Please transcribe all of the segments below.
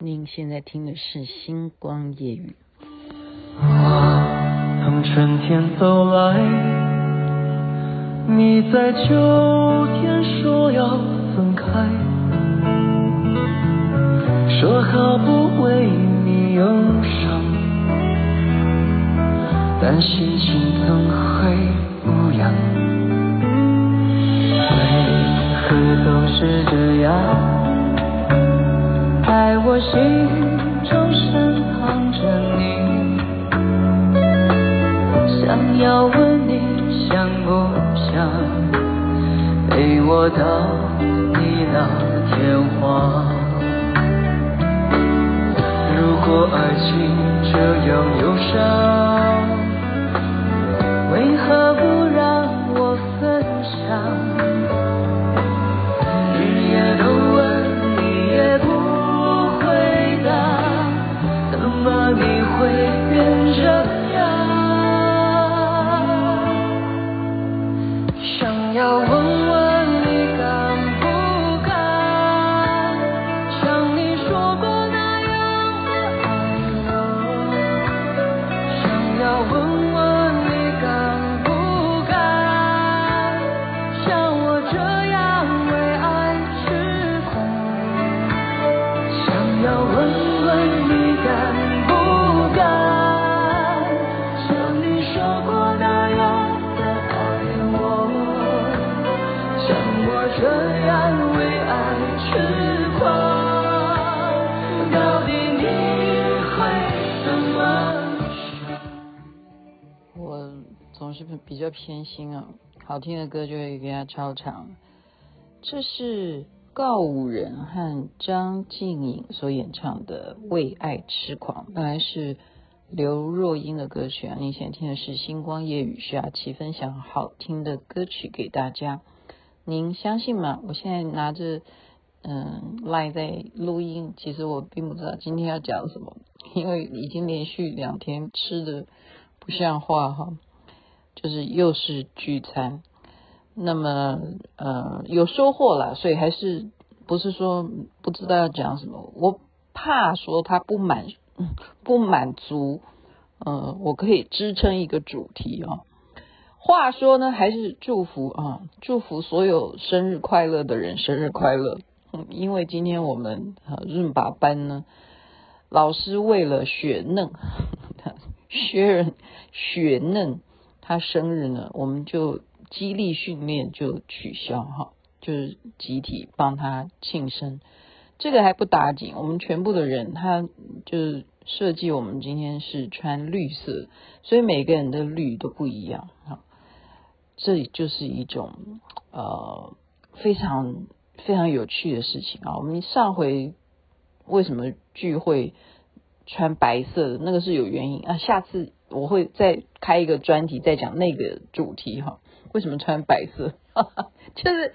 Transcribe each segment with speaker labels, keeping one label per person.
Speaker 1: 您现在听的是《星光夜语》。
Speaker 2: 我从春天走来，你在秋天说要分开，说好不为你忧伤，但心情怎会不一样？为何都是这样？在我心中身旁着你，想要问你想不想陪我到地老天荒？如果爱情这样忧伤，为何不让我分享？
Speaker 1: 偏心啊，好听的歌就会给他超长。这是告五人和张静颖所演唱的《为爱痴狂》，本来是刘若英的歌曲啊。你现在听的是《星光夜雨》，徐雅琪分享好听的歌曲给大家。您相信吗？我现在拿着嗯赖在录音，其实我并不知道今天要讲什么，因为已经连续两天吃的不像话哈。就是又是聚餐，那么呃有收获了，所以还是不是说不知道要讲什么？我怕说他不满 不满足，呃，我可以支撑一个主题哦。话说呢，还是祝福啊，祝福所有生日快乐的人生日快乐。嗯，因为今天我们啊润拔班呢，老师为了雪嫩，学人雪嫩。他生日呢，我们就激励训练就取消哈，就是集体帮他庆生。这个还不打紧，我们全部的人他就是设计，我们今天是穿绿色，所以每个人的绿都不一样哈。这里就是一种呃非常非常有趣的事情啊。我们上回为什么聚会穿白色的？那个是有原因啊。下次。我会再开一个专题，再讲那个主题哈。为什么穿白色？就是，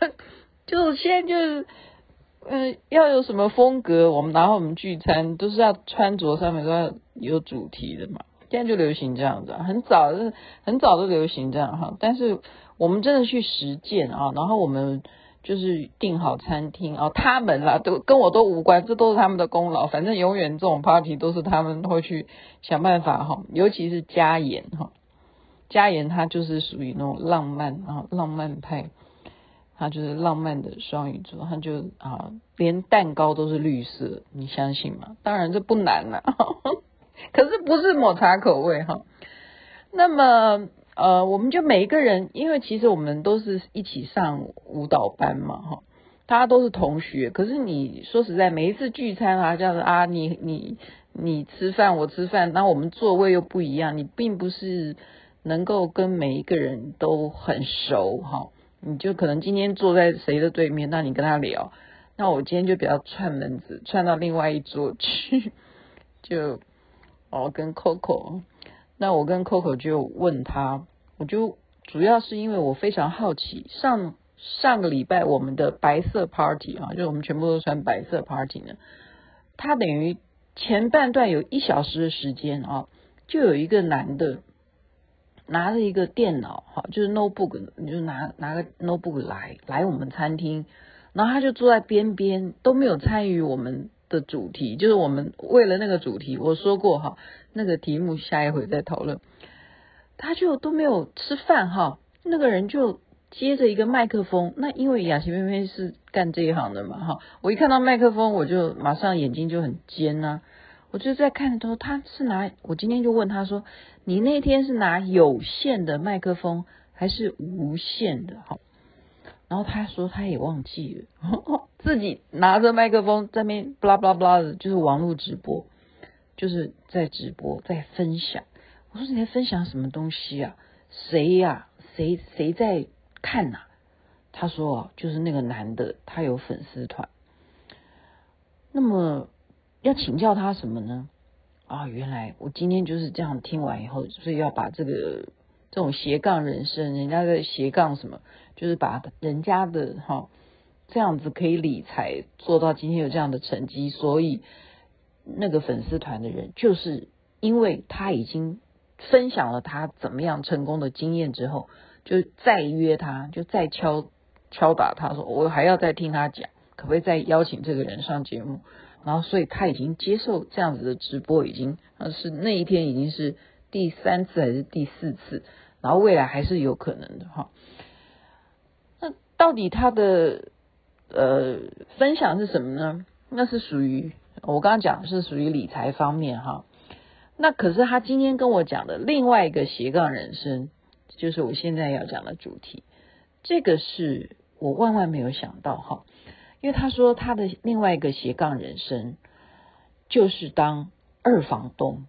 Speaker 1: 就是现在就是，嗯，要有什么风格，我们然后我们聚餐都是要穿着上面都要有主题的嘛。现在就流行这样子，很早是很早都流行这样哈。但是我们真的去实践啊，然后我们。就是订好餐厅哦，他们啦都跟我都无关，这都是他们的功劳。反正永远这种 party 都是他们会去想办法哈，尤其是佳妍哈，佳妍她就是属于那种浪漫啊，浪漫派，他就是浪漫的双鱼座，他就啊连蛋糕都是绿色，你相信吗？当然这不难啦，可是不是抹茶口味哈。那么。呃，我们就每一个人，因为其实我们都是一起上舞蹈班嘛，哈，大家都是同学。可是你说实在，每一次聚餐啊，这样子啊，你你你吃饭，我吃饭，那我们座位又不一样，你并不是能够跟每一个人都很熟，哈。你就可能今天坐在谁的对面，那你跟他聊，那我今天就比较串门子，串到另外一桌去，就哦跟 Coco。那我跟 Coco 就问他，我就主要是因为我非常好奇，上上个礼拜我们的白色 party 啊，就是我们全部都穿白色 party 呢，他等于前半段有一小时的时间啊，就有一个男的拿着一个电脑，哈，就是 notebook，你就拿拿个 notebook 来来我们餐厅，然后他就坐在边边都没有参与我们的主题，就是我们为了那个主题，我说过哈，那个题目下一回再讨论。他就都没有吃饭哈，那个人就接着一个麦克风，那因为雅琪妹妹是干这一行的嘛哈，我一看到麦克风，我就马上眼睛就很尖呐、我就在看的时候，他是拿，我今天就问他说，你那天是拿有线的麦克风还是无线的哈？然后他说他也忘记了，自己拿着麦克风在那边巴拉巴拉巴拉的，就是网络直播，就是在直播在分享。我说你在分享什么东西啊？谁呀、啊？谁谁在看呐、啊？他说就是那个男的，他有粉丝团。那么要请教他什么呢？啊，原来我今天就是这样听完以后，所以要把这个这种斜杠人生，人家在斜杠什么？就是把人家的哈这样子可以理财做到今天有这样的成绩，所以那个粉丝团的人就是因为他已经分享了他怎么样成功的经验之后，就再约他，就再敲敲打他说，我还要再听他讲，可不可以再邀请这个人上节目？然后所以他已经接受这样子的直播，已经是那一天已经是第三次还是第四次，然后未来还是有可能的哈。到底他的呃分享是什么呢？那是属于我刚刚讲是属于理财方面哈。那可是他今天跟我讲的另外一个斜杠人生，就是我现在要讲的主题。这个是我万万没有想到哈，因为他说他的另外一个斜杠人生就是当二房东。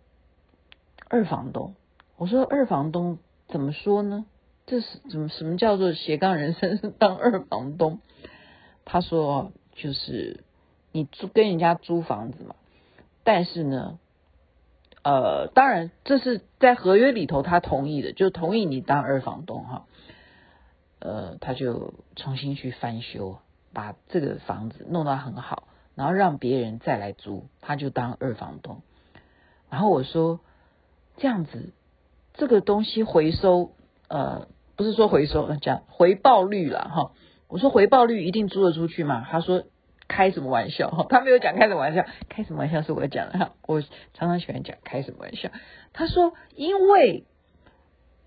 Speaker 1: 二房东，我说二房东怎么说呢？这是怎么什么叫做斜杠人生？当二房东？他说就是你租跟人家租房子嘛，但是呢，呃，当然这是在合约里头他同意的，就同意你当二房东哈。呃，他就重新去翻修，把这个房子弄得很好，然后让别人再来租，他就当二房东。然后我说这样子，这个东西回收，呃。不是说回收，讲回报率了哈。我说回报率一定租得出去吗？他说开什么玩笑哈，他没有讲开什么玩笑，开什么玩笑是我讲的哈。我常常喜欢讲开什么玩笑。他说因为，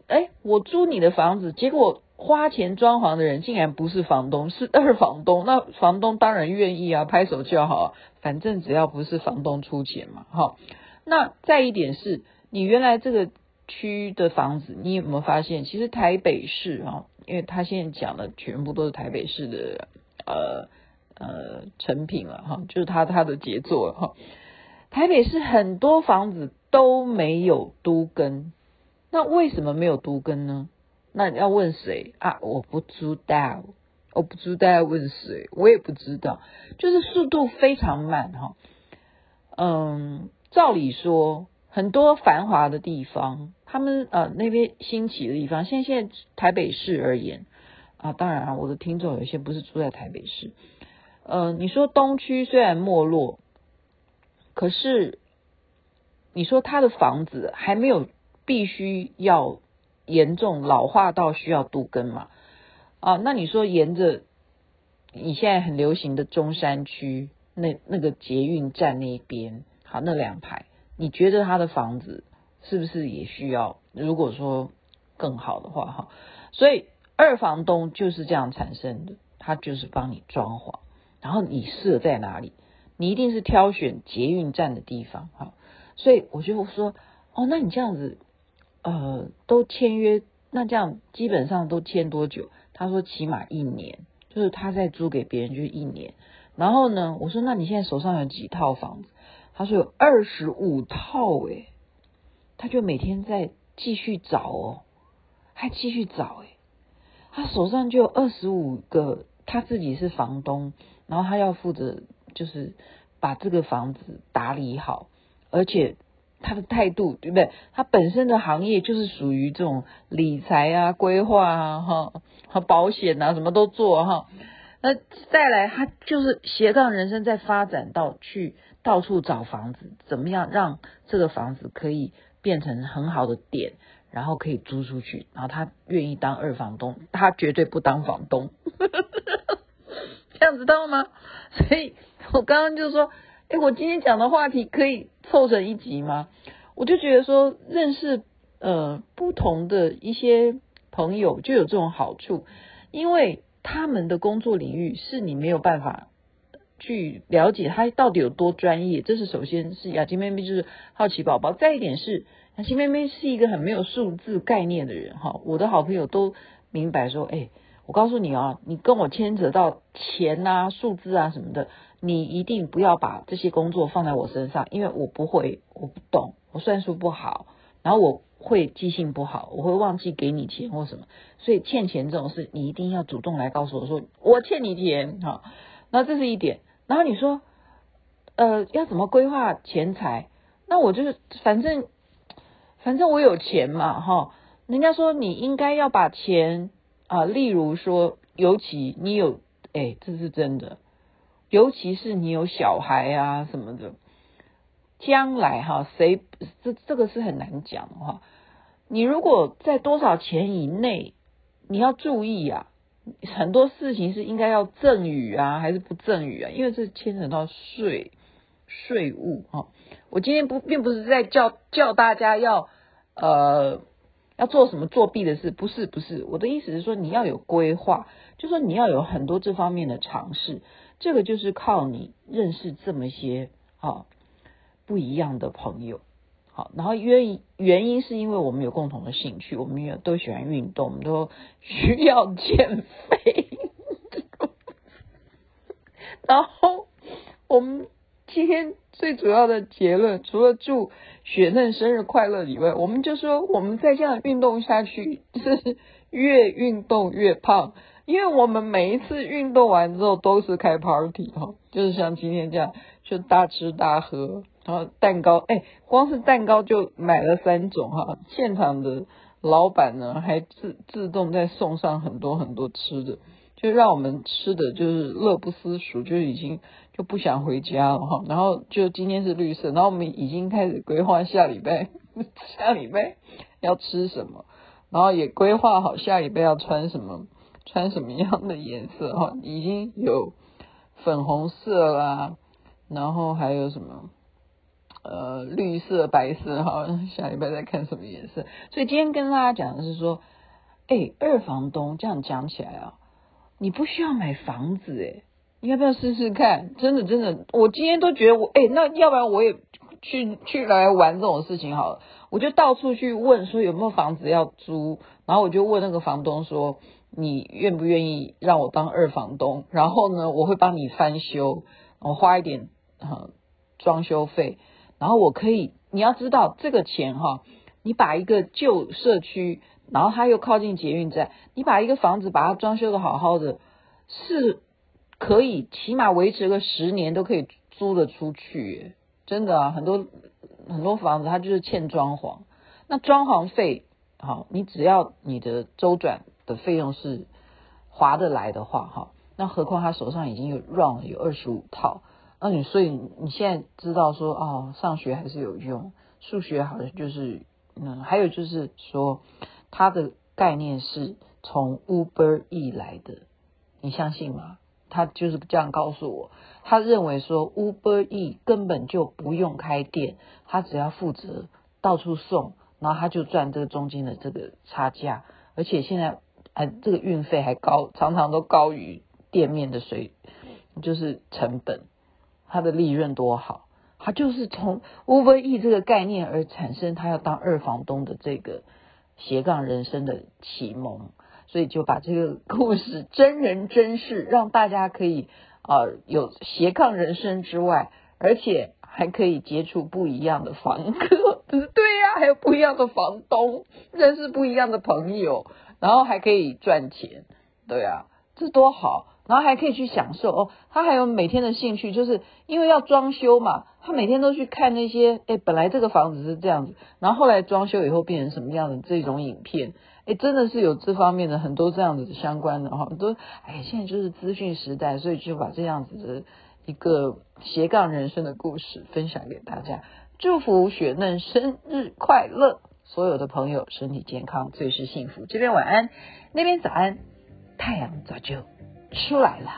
Speaker 1: 哎，我租你的房子，结果花钱装潢的人竟然不是房东，是 二房东。那房东当然愿意啊，拍手叫好啊，反正只要不是房东出钱嘛，哈。那再一点是你原来这个。区的房子，你有没有发现？其实台北市啊，因为他现在讲的全部都是台北市的呃呃成品了哈，就是他他的杰作哈。台北市很多房子都没有都更，那为什么没有都更呢？那要问谁啊？我不知道，我不知道要问谁，我也不知道，就是速度非常慢哈。嗯，照理说。很多繁华的地方，他们呃那边兴起的地方，现现在台北市而言啊，当然啊，我的听众有些不是住在台北市，呃，你说东区虽然没落，可是你说他的房子还没有必须要严重老化到需要都更嘛？啊，那你说沿着你现在很流行的中山区那那个捷运站那边，好，那两排。你觉得他的房子是不是也需要？如果说更好的话，哈，所以二房东就是这样产生的，他就是帮你装潢，然后你设在哪里，你一定是挑选捷运站的地方，哈，所以我就说，哦，那你这样子，呃，都签约，那这样基本上都签多久？他说起码一年，就是他在租给别人就是一年，然后呢，我说那你现在手上有几套房子？他说有二十五套诶，他就每天在继续找哦，还继续找诶，他手上就有二十五个，他自己是房东，然后他要负责就是把这个房子打理好，而且他的态度对不对？他本身的行业就是属于这种理财啊、规划啊、哈和保险啊，什么都做哈。那再来，他就是斜杠人生，在发展到去到处找房子，怎么样让这个房子可以变成很好的点，然后可以租出去，然后他愿意当二房东，他绝对不当房东，这样知道吗？所以我刚刚就说，哎，我今天讲的话题可以凑成一集吗？我就觉得说，认识呃不同的一些朋友就有这种好处，因为他们的工作领域是你没有办法去了解他到底有多专业。这是首先是雅琪妹妹就是好奇宝宝，再一点是雅琪妹妹是一个很没有数字概念的人哈。我的好朋友都明白说，哎，我告诉你啊，你跟我牵扯到钱啊、数字啊什么的。你一定不要把这些工作放在我身上，因为我不会，我不懂，我算术不好，然后我会记性不好，我会忘记给你钱或什么，所以欠钱这种事，你一定要主动来告诉我说我欠你钱，哈，那这是一点。然后你说，呃，要怎么规划钱财？那我就是反正反正我有钱嘛，哈，人家说你应该要把钱啊、例如说，尤其你有，哎，这是真的。尤其是你有小孩啊什么的，将来哈，谁这这个是很难讲哈。你如果在多少钱以内，你要注意啊，很多事情是应该要赠与啊，还是不赠与啊？因为这牵扯到税税务哈。我今天不并不是在叫叫大家要呃要做什么作弊的事，不是不是。我的意思是说，你要有规划，就说你要有很多这方面的尝试。这个就是靠你认识这么些啊不一样的朋友，好，然后原原因是因为我们有共同的兴趣，我们也都喜欢运动，我们都需要减肥，然后我们今天最主要的结论，除了祝雪嫩生日快乐以外，我们就说我们再这样运动下去，是越运动越胖。因为我们每一次运动完之后都是开 party 哈，就是像今天这样，就大吃大喝，然后蛋糕，哎，光是蛋糕就买了三种哈，现场的老板呢还自自动再送上很多很多吃的，就让我们吃的就是乐不思蜀，就已经就不想回家了哈。然后就今天是绿色，然后我们已经开始规划下礼拜 下礼拜要吃什么，然后也规划好下礼拜要穿什么。穿什么样的颜色哈？已经有粉红色啦，然后还有什么呃绿色、白色哈？下礼拜再看什么颜色。所以今天跟大家讲的是说，哎，二房东这样讲起来啊，你不需要买房子哎，你要不要试试看？真的真的，我今天都觉得我哎，那要不然我也去去来玩这种事情好了。我就到处去问说有没有房子要租，然后我就问那个房东说。你愿不愿意让我当二房东？然后呢，我会帮你翻修，我花一点哈装修费。然后我可以，你要知道这个钱哈，你把一个旧社区，然后它又靠近捷运站，你把一个房子把它装修的好好的，是可以起码维持个十年都可以租得出去。真的啊，很多很多房子它就是欠装潢，那装潢费好，你只要你的周转。的费用是划得来的话，哈，那何况他手上已经有 run 了有二十五套，那你所以你现在知道说哦，上学还是有用，数学好像就是嗯，还有就是说他的概念是从 Uber E 来的，你相信吗？他就是这样告诉我，他认为说 Uber E 根本就不用开店，他只要负责到处送，然后他就赚这个中间的这个差价，而且现在。还，这个运费还高，常常都高于店面的水，就是成本，他的利润多好，他就是从 Uber E 这个概念而产生，他要当二房东的这个斜杠人生的启蒙，所以就把这个故事真人真事，让大家可以啊、有斜杠人生之外，而且还可以接触不一样的房客，对呀、还有不一样的房东，认识不一样的朋友。然后还可以赚钱，对啊，这多好！然后还可以去享受哦。他还有每天的兴趣，就是因为要装修嘛，他每天都去看那些，哎，本来这个房子是这样子，然后后来装修以后变成什么样的这种影片，哎，真的是有这方面的很多这样子相关的哈，都哎，现在就是资讯时代，所以就把这样子的一个斜杠人生的故事分享给大家。祝福雪嫩生日快乐！所有的朋友身体健康，最是幸福。这边晚安，那边早安，太阳早就出来了。